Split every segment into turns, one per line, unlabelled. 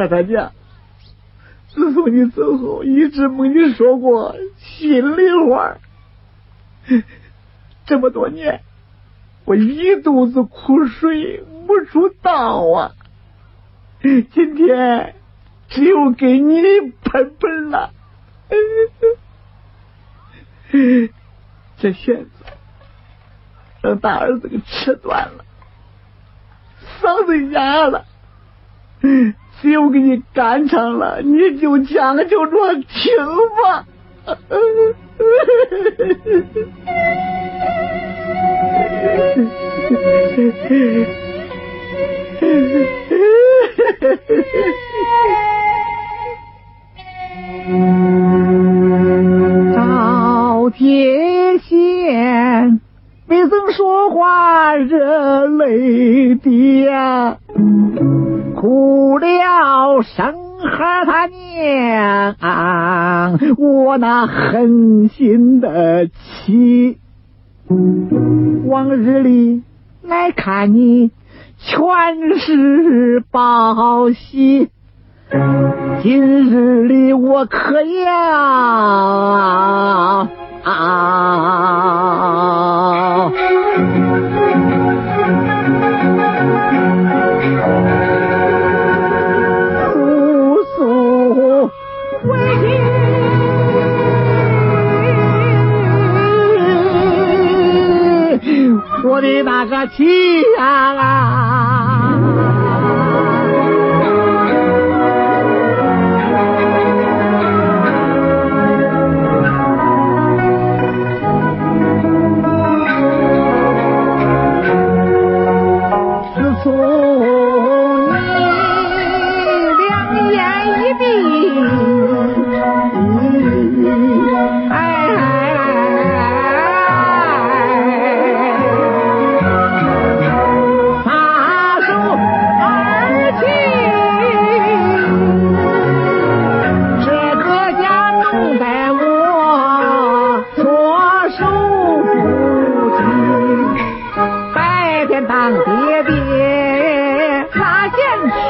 大大姐，自从你走后，一直没你说过心里话。这么多年，我一肚子苦水没处倒啊！今天只有给你喷喷了。这弦子让大儿子给吃断了，嗓子哑了。只有给你干唱了，你就将就着听吧。
赵铁线没曾说话，热泪滴生孩他娘，我那狠心的妻。往日里来看你，全是报喜。今日里我可要的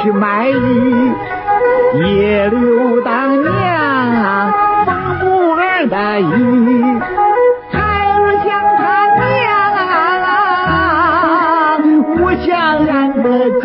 去卖鱼，夜留当娘缝布儿的衣。孩儿想他娘，我想俺的妻，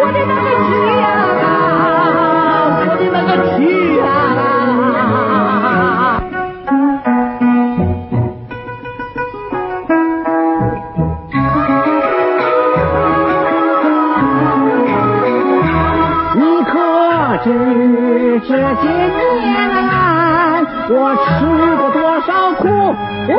我的那个妻呀，我的那个妻呀！你可知这些年我吃过多少苦？你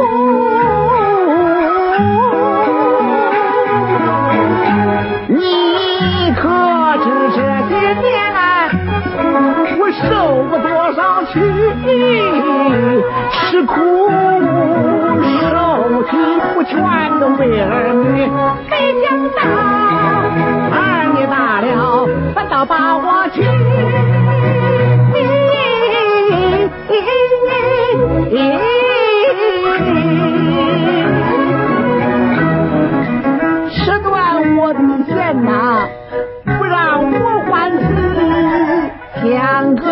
多少屈？吃苦受气，我全都为儿女。没想到儿女大了，反倒把我娶。吃断我的弦呐，不让我换死，像个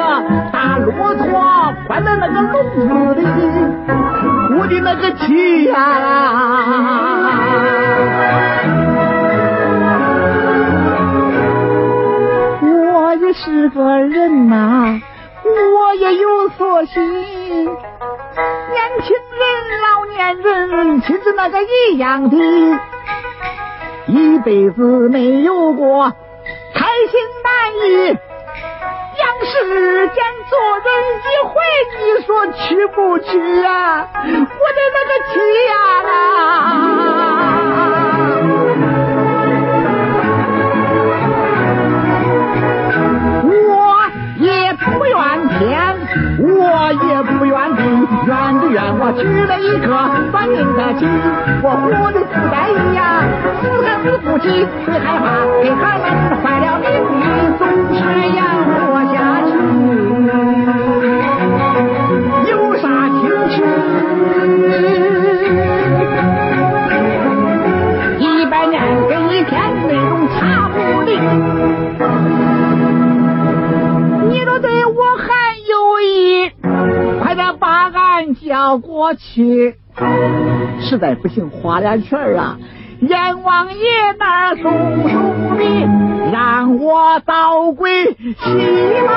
大骆驼关在那个笼子里，我的那个妻呀、我也是个人呐、我也有所心。年轻人、老年人，亲着那个一样的，一辈子没有过开心难遇。让世间做人一回，你说去
不去呀，我的那个天
呐！我也不怨天，我也不怨地，怨的怨我娶了一个算命的妻，我活的不在意呀，死还死不起，最害怕给孩们坏了名到过去。
实在不行，花俩钱啊，
阎王爷那儿送送礼，让我倒归西吧。